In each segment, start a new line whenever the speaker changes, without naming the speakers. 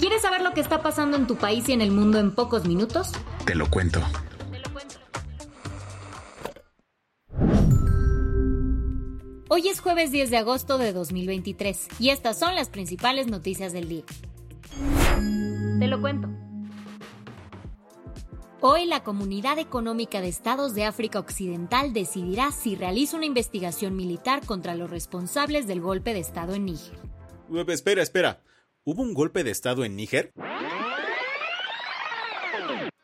¿Quieres saber lo que está pasando en tu país y en el mundo en pocos minutos?
Te lo cuento.
Hoy es jueves 10 de agosto de 2023 y estas son las principales noticias del día. Te lo cuento. Hoy la Comunidad Económica de Estados de África Occidental decidirá si realiza una investigación militar contra los responsables del golpe de Estado en Níger.
Espera, espera. ¿Hubo un golpe de Estado en Níger?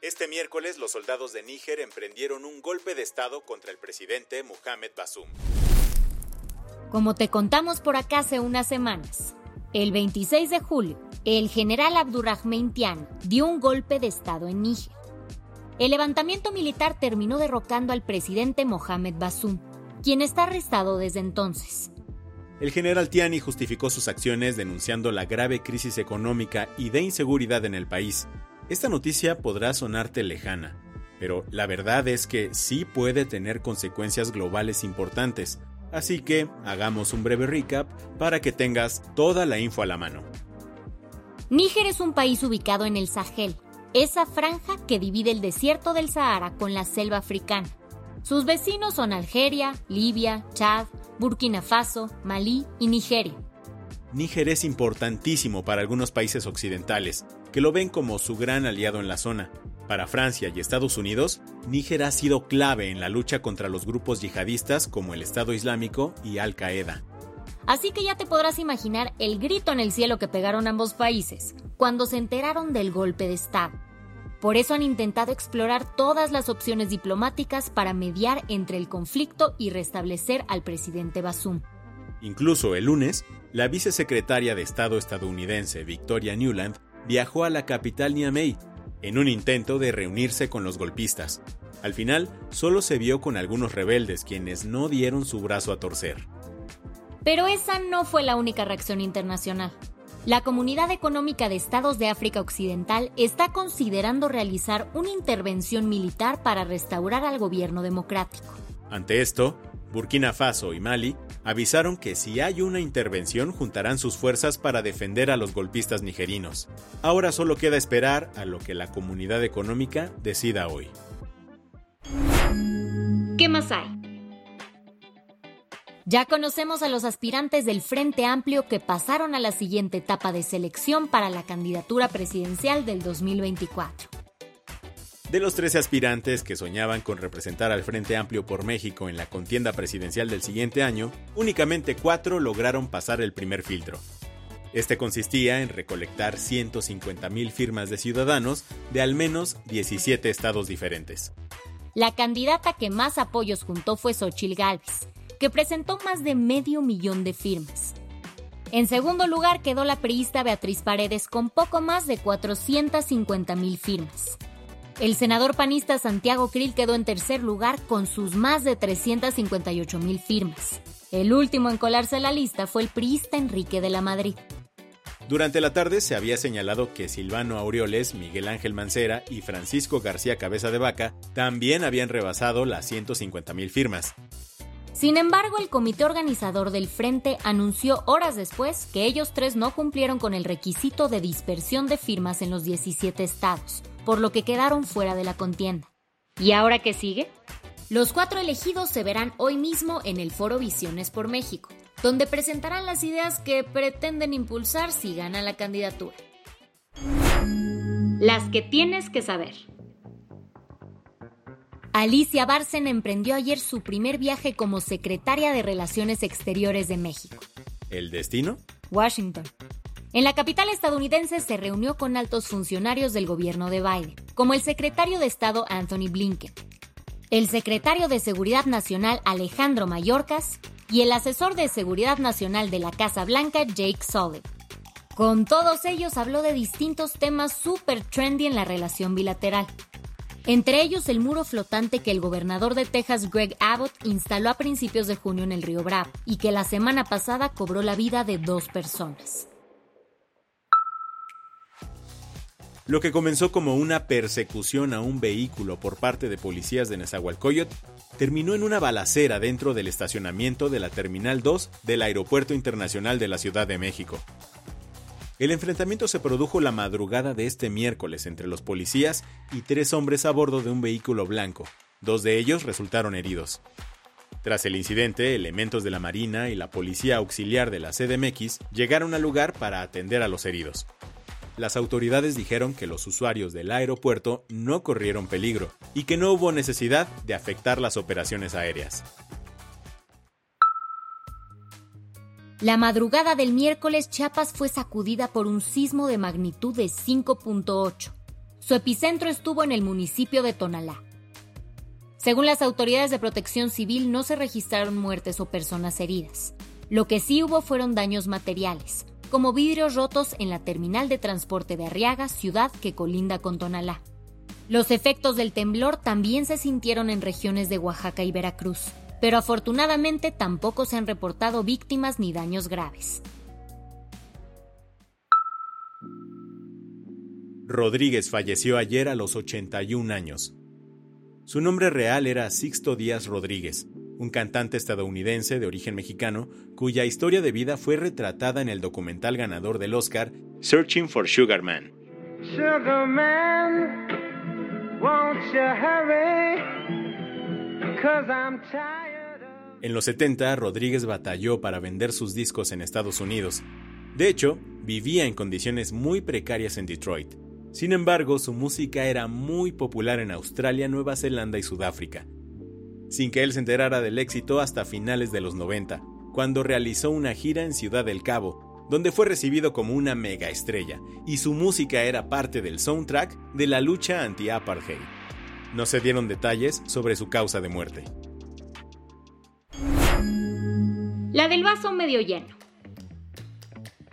Este miércoles los soldados de Níger emprendieron un golpe de Estado contra el presidente Mohamed Bazoum.
Como te contamos por acá hace unas semanas, el 26 de julio, el general Abdurrahman Tian dio un golpe de Estado en Níger. El levantamiento militar terminó derrocando al presidente Mohamed Bazoum, quien está arrestado desde entonces.
El general Tiani justificó sus acciones denunciando la grave crisis económica y de inseguridad en el país. Esta noticia podrá sonarte lejana, pero la verdad es que sí puede tener consecuencias globales importantes, así que hagamos un breve recap para que tengas toda la info a la mano.
Níger es un país ubicado en el Sahel, esa franja que divide el desierto del Sahara con la selva africana. Sus vecinos son Algeria, Libia, Chad, Burkina Faso, Malí y Nigeria.
Níger es importantísimo para algunos países occidentales, que lo ven como su gran aliado en la zona. Para Francia y Estados Unidos, Níger ha sido clave en la lucha contra los grupos yihadistas como el Estado Islámico y Al-Qaeda.
Así que ya te podrás imaginar el grito en el cielo que pegaron ambos países cuando se enteraron del golpe de Estado. Por eso han intentado explorar todas las opciones diplomáticas para mediar entre el conflicto y restablecer al presidente Bazoum.
Incluso el lunes, la vicesecretaria de Estado estadounidense Victoria Newland viajó a la capital Niamey en un intento de reunirse con los golpistas. Al final, solo se vio con algunos rebeldes quienes no dieron su brazo a torcer.
Pero esa no fue la única reacción internacional. La Comunidad Económica de Estados de África Occidental está considerando realizar una intervención militar para restaurar al gobierno democrático.
Ante esto, Burkina Faso y Mali avisaron que si hay una intervención juntarán sus fuerzas para defender a los golpistas nigerinos. Ahora solo queda esperar a lo que la comunidad económica decida hoy.
¿Qué más hay? Ya conocemos a los aspirantes del Frente Amplio que pasaron a la siguiente etapa de selección para la candidatura presidencial del 2024.
De los 13 aspirantes que soñaban con representar al Frente Amplio por México en la contienda presidencial del siguiente año, únicamente cuatro lograron pasar el primer filtro. Este consistía en recolectar 150.000 firmas de ciudadanos de al menos 17 estados diferentes.
La candidata que más apoyos juntó fue Xochil Gálvez, que presentó más de medio millón de firmas. En segundo lugar quedó la priista Beatriz Paredes con poco más de 450 mil firmas. El senador panista Santiago Krill quedó en tercer lugar con sus más de 358 mil firmas. El último en colarse a la lista fue el priista Enrique de la Madrid.
Durante la tarde se había señalado que Silvano Aureoles, Miguel Ángel Mancera y Francisco García Cabeza de Vaca también habían rebasado las 150 mil firmas.
Sin embargo, el comité organizador del Frente anunció horas después que ellos tres no cumplieron con el requisito de dispersión de firmas en los 17 estados, por lo que quedaron fuera de la contienda. ¿Y ahora qué sigue? Los cuatro elegidos se verán hoy mismo en el foro Visiones por México, donde presentarán las ideas que pretenden impulsar si ganan la candidatura. Las que tienes que saber. Alicia Barcen emprendió ayer su primer viaje como secretaria de Relaciones Exteriores de México.
¿El destino?
Washington. En la capital estadounidense se reunió con altos funcionarios del gobierno de Biden, como el secretario de Estado Anthony Blinken, el secretario de Seguridad Nacional Alejandro Mayorkas y el asesor de Seguridad Nacional de la Casa Blanca Jake Sullivan. Con todos ellos habló de distintos temas súper trendy en la relación bilateral. Entre ellos el muro flotante que el gobernador de Texas Greg Abbott instaló a principios de junio en el río Bravo y que la semana pasada cobró la vida de dos personas.
Lo que comenzó como una persecución a un vehículo por parte de policías de Nezahualcóyotl terminó en una balacera dentro del estacionamiento de la Terminal 2 del Aeropuerto Internacional de la Ciudad de México. El enfrentamiento se produjo la madrugada de este miércoles entre los policías y tres hombres a bordo de un vehículo blanco. Dos de ellos resultaron heridos. Tras el incidente, elementos de la Marina y la Policía Auxiliar de la CDMX llegaron al lugar para atender a los heridos las autoridades dijeron que los usuarios del aeropuerto no corrieron peligro y que no hubo necesidad de afectar las operaciones aéreas.
La madrugada del miércoles Chiapas fue sacudida por un sismo de magnitud de 5.8. Su epicentro estuvo en el municipio de Tonalá. Según las autoridades de protección civil no se registraron muertes o personas heridas. Lo que sí hubo fueron daños materiales, como vidrios rotos en la terminal de transporte de Arriaga, ciudad que colinda con Tonalá. Los efectos del temblor también se sintieron en regiones de Oaxaca y Veracruz, pero afortunadamente tampoco se han reportado víctimas ni daños graves.
Rodríguez falleció ayer a los 81 años. Su nombre real era Sixto Díaz Rodríguez, un cantante estadounidense de origen mexicano cuya historia de vida fue retratada en el documental ganador del Oscar Searching for Sugar Man. En los 70, Rodríguez batalló para vender sus discos en Estados Unidos. De hecho, vivía en condiciones muy precarias en Detroit. Sin embargo, su música era muy popular en Australia, Nueva Zelanda y Sudáfrica sin que él se enterara del éxito hasta finales de los 90, cuando realizó una gira en Ciudad del Cabo, donde fue recibido como una mega estrella, y su música era parte del soundtrack de la lucha anti-apartheid. No se dieron detalles sobre su causa de muerte.
La del vaso medio lleno.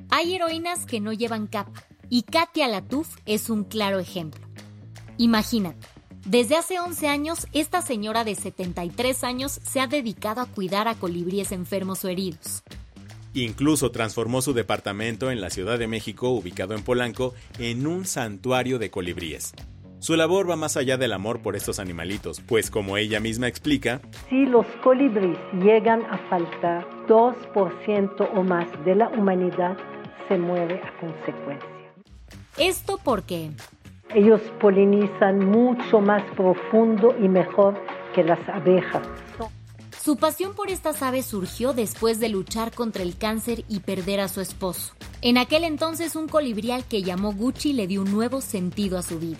Hay heroínas que no llevan capa, y Katia Latuf es un claro ejemplo. Imagínate, desde hace 11 años, esta señora de 73 años se ha dedicado a cuidar a colibríes enfermos o heridos.
Incluso transformó su departamento en la Ciudad de México, ubicado en Polanco, en un santuario de colibríes. Su labor va más allá del amor por estos animalitos, pues como ella misma explica,
si los colibríes llegan a faltar, 2% o más de la humanidad se muere a consecuencia.
Esto porque
ellos polinizan mucho más profundo y mejor que las abejas.
Su pasión por estas aves surgió después de luchar contra el cáncer y perder a su esposo. En aquel entonces un colibrial que llamó Gucci le dio un nuevo sentido a su vida.